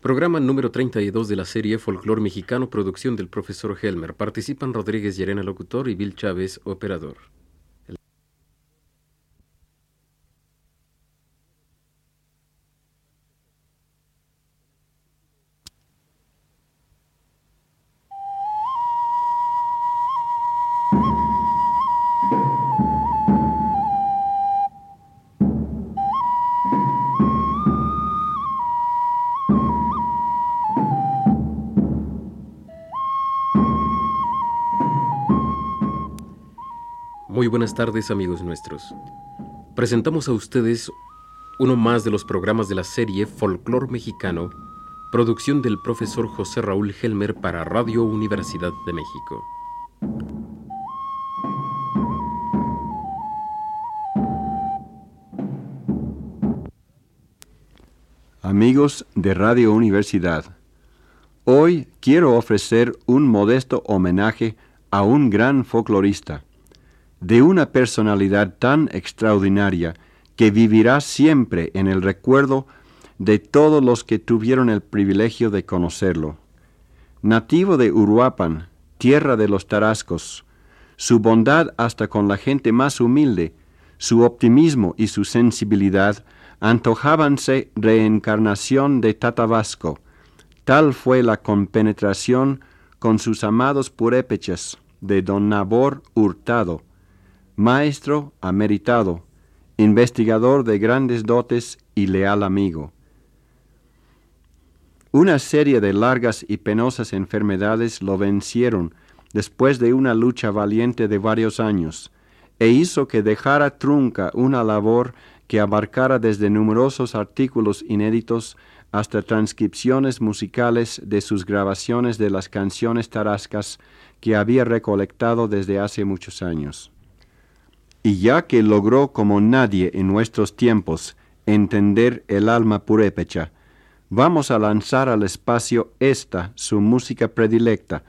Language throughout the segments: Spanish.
Programa número 32 de la serie Folclor Mexicano, producción del profesor Helmer. Participan Rodríguez Llerena, locutor, y Bill Chávez, operador. Muy buenas tardes amigos nuestros. Presentamos a ustedes uno más de los programas de la serie Folclor Mexicano, producción del profesor José Raúl Helmer para Radio Universidad de México. Amigos de Radio Universidad, hoy quiero ofrecer un modesto homenaje a un gran folclorista de una personalidad tan extraordinaria que vivirá siempre en el recuerdo de todos los que tuvieron el privilegio de conocerlo. Nativo de Uruapan, tierra de los Tarascos, su bondad hasta con la gente más humilde, su optimismo y su sensibilidad antojábanse reencarnación de Tatabasco. Tal fue la compenetración con sus amados purépechas de don Nabor Hurtado, maestro ameritado, investigador de grandes dotes y leal amigo. Una serie de largas y penosas enfermedades lo vencieron después de una lucha valiente de varios años, e hizo que dejara trunca una labor que abarcara desde numerosos artículos inéditos hasta transcripciones musicales de sus grabaciones de las canciones tarascas que había recolectado desde hace muchos años. Y ya que logró como nadie en nuestros tiempos entender el alma purépecha, vamos a lanzar al espacio esta, su música predilecta,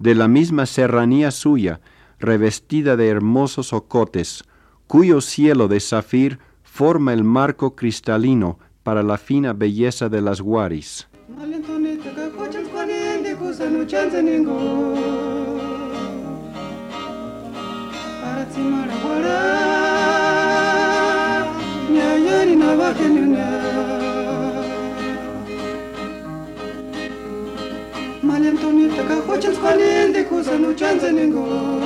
de la misma serranía suya, revestida de hermosos ocotes, cuyo cielo de zafir forma el marco cristalino para la fina belleza de las guaris. Malia Antonieta, Cajuachan, Juanín, de Cusano, Chanzaningo.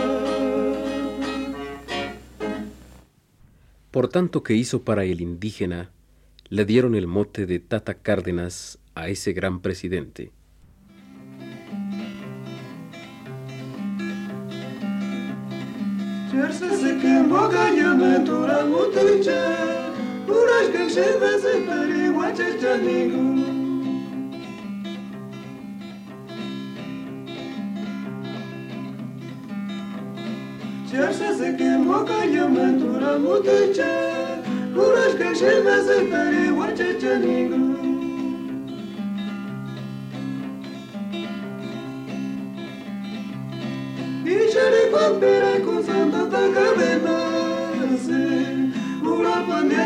Por tanto que hizo para el indígena, le dieron el mote de Tata Cárdenas a ese gran presidente. Cherchese moka yama dura mutacha Kurash kashe masa tare wacha chanigru Ishari papira kusanda takadena Se Mura pandya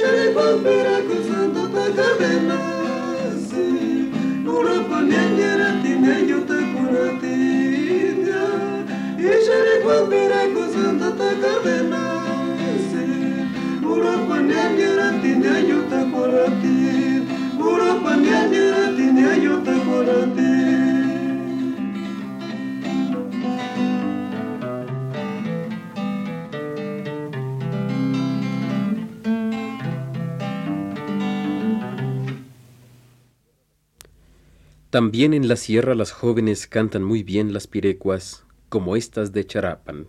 que se va a sacar igual chachanigo Ishari papira kusanta takabenasi Ura panyanjira tine yuta kuratinja Ishari papira kusanta takabenasi Ura panyanjira tine yuta kuratin Ura También en la sierra las jóvenes cantan muy bien las pirecuas, como estas de Charapan.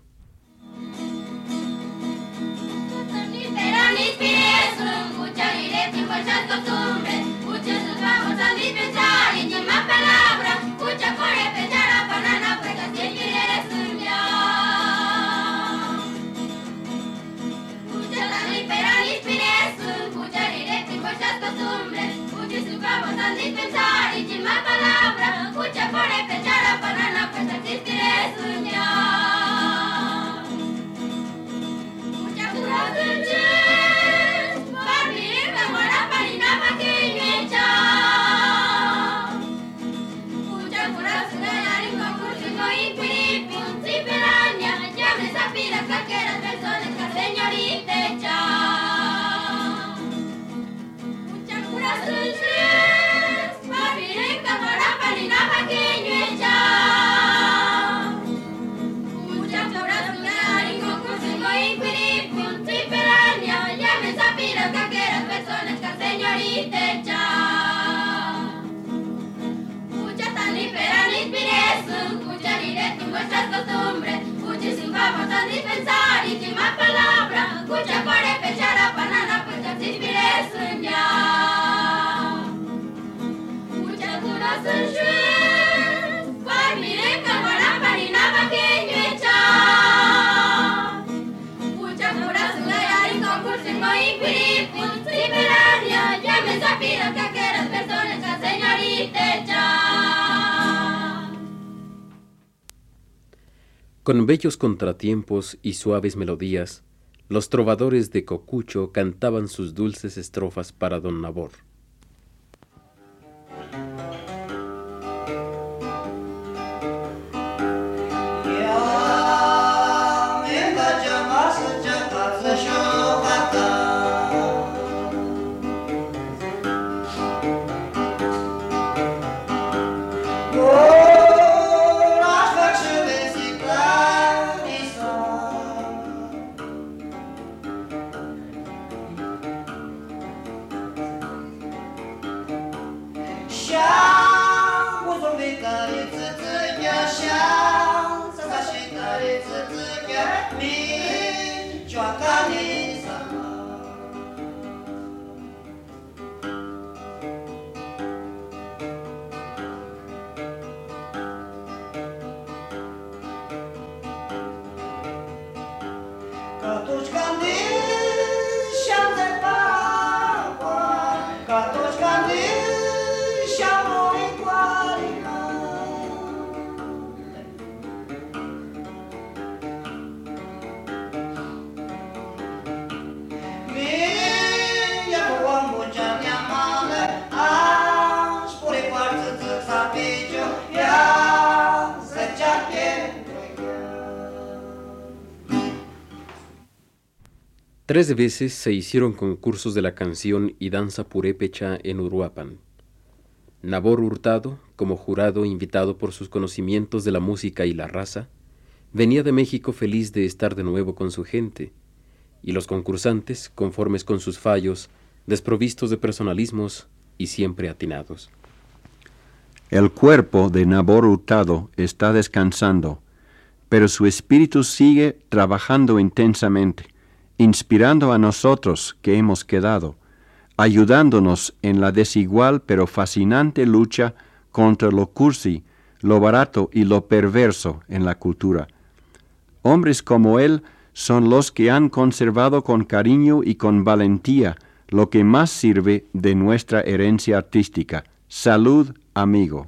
Vamos a dispensar y ni más palabras, muchas por empezar a banana, pues así Con bellos contratiempos y suaves melodías, los trovadores de Cocucho cantaban sus dulces estrofas para don Nabor. Antigamente Tres veces se hicieron concursos de la canción y danza purépecha en Uruapan. Nabor Hurtado, como jurado invitado por sus conocimientos de la música y la raza, venía de México feliz de estar de nuevo con su gente, y los concursantes, conformes con sus fallos, desprovistos de personalismos y siempre atinados. El cuerpo de Nabor Hurtado está descansando, pero su espíritu sigue trabajando intensamente, inspirando a nosotros que hemos quedado, ayudándonos en la desigual pero fascinante lucha contra lo cursi, lo barato y lo perverso en la cultura. Hombres como él son los que han conservado con cariño y con valentía lo que más sirve de nuestra herencia artística. Salud, amigo.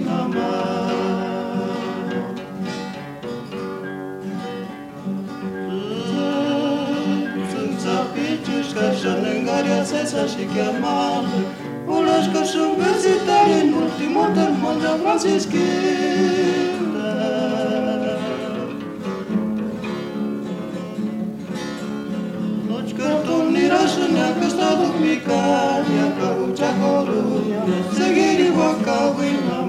cabezas y que amarle o las que son visitar en último del monte Francisquita. Noć que ton irás en la que está dominicana, la cabucha coruña, seguir igual cabina.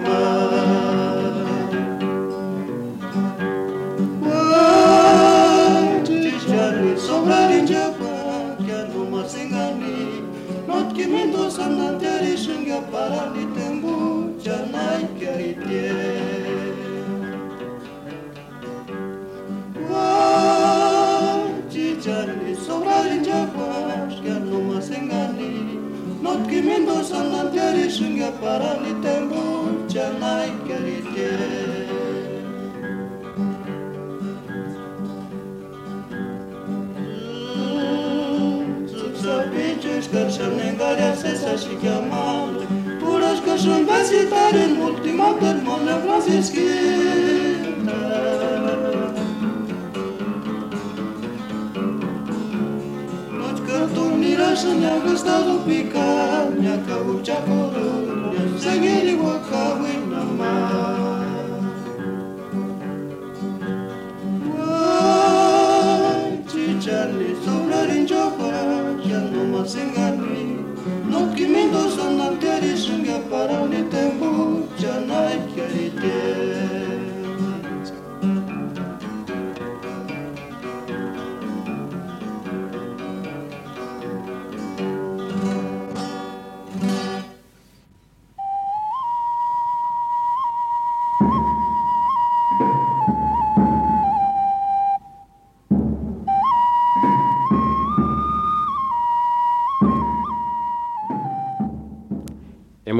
Kimendo sandanteri shinga paralitembu chanai kaitie Wai chicharni sobrari chakwash kyan numa singani Not kimendo sandanteri shinga paralitembu chanai kaitie negarea sesa și chemare. Purășcă și învesitare în ultima permole francischi. Să ne-a găstat un picat, ne-a căut cea corul, să gheri o cauit. Charlie, so blood in your Noki mindo sana teri shunga parani tembu chanai kyari teri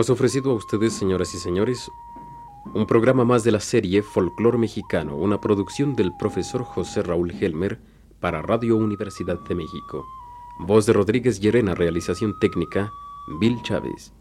Hemos ofrecido a ustedes, señoras y señores, un programa más de la serie Folclor Mexicano, una producción del profesor José Raúl Helmer para Radio Universidad de México. Voz de Rodríguez Llerena, realización técnica, Bill Chávez.